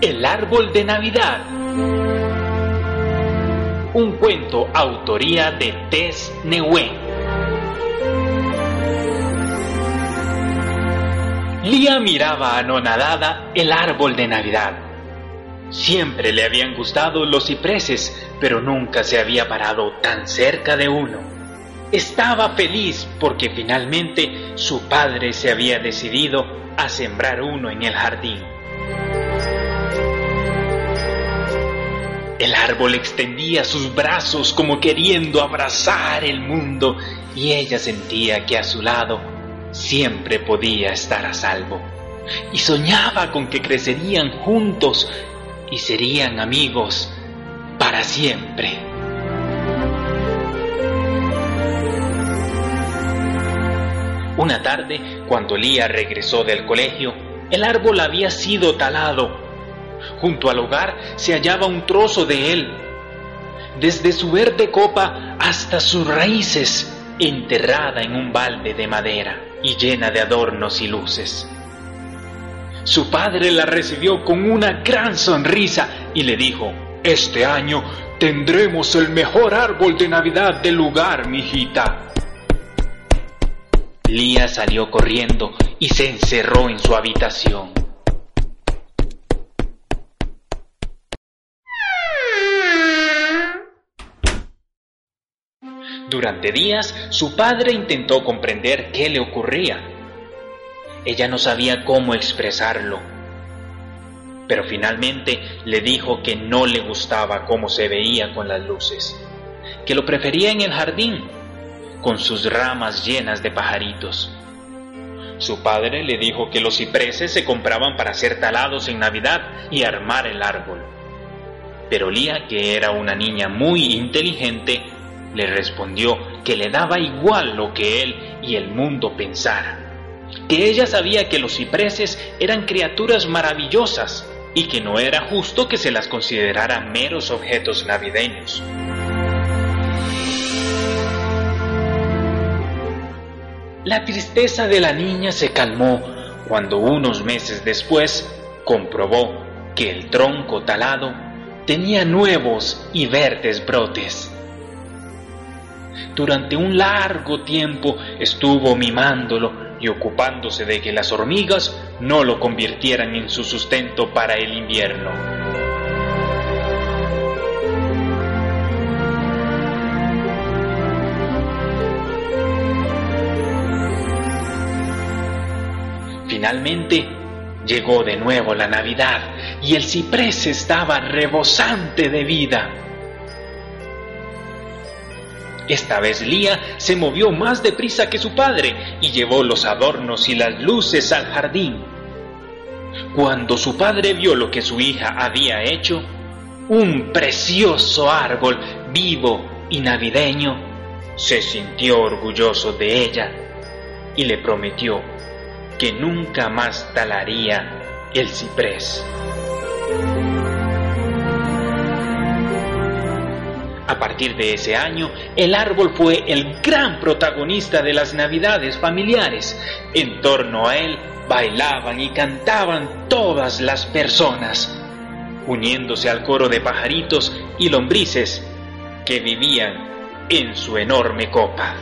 El árbol de Navidad. Un cuento autoría de Tess Neue. Lía miraba anonadada el árbol de Navidad. Siempre le habían gustado los cipreses, pero nunca se había parado tan cerca de uno. Estaba feliz porque finalmente su padre se había decidido a sembrar uno en el jardín. El árbol extendía sus brazos como queriendo abrazar el mundo y ella sentía que a su lado siempre podía estar a salvo. Y soñaba con que crecerían juntos y serían amigos para siempre. Una tarde, cuando Lía regresó del colegio, el árbol había sido talado. Junto al hogar se hallaba un trozo de él. Desde su verde copa hasta sus raíces, enterrada en un balde de madera y llena de adornos y luces. Su padre la recibió con una gran sonrisa y le dijo, Este año tendremos el mejor árbol de Navidad del lugar, mijita. Lía salió corriendo y se encerró en su habitación. Durante días su padre intentó comprender qué le ocurría. Ella no sabía cómo expresarlo, pero finalmente le dijo que no le gustaba cómo se veía con las luces, que lo prefería en el jardín, con sus ramas llenas de pajaritos. Su padre le dijo que los cipreses se compraban para ser talados en Navidad y armar el árbol. Pero Lía, que era una niña muy inteligente, le respondió que le daba igual lo que él y el mundo pensaran, que ella sabía que los cipreses eran criaturas maravillosas y que no era justo que se las considerara meros objetos navideños. La tristeza de la niña se calmó cuando unos meses después comprobó que el tronco talado tenía nuevos y verdes brotes. Durante un largo tiempo estuvo mimándolo y ocupándose de que las hormigas no lo convirtieran en su sustento para el invierno. Finalmente llegó de nuevo la Navidad y el ciprés estaba rebosante de vida. Esta vez Lía se movió más deprisa que su padre y llevó los adornos y las luces al jardín. Cuando su padre vio lo que su hija había hecho, un precioso árbol vivo y navideño, se sintió orgulloso de ella y le prometió que nunca más talaría el ciprés. A partir de ese año, el árbol fue el gran protagonista de las navidades familiares. En torno a él bailaban y cantaban todas las personas, uniéndose al coro de pajaritos y lombrices que vivían en su enorme copa.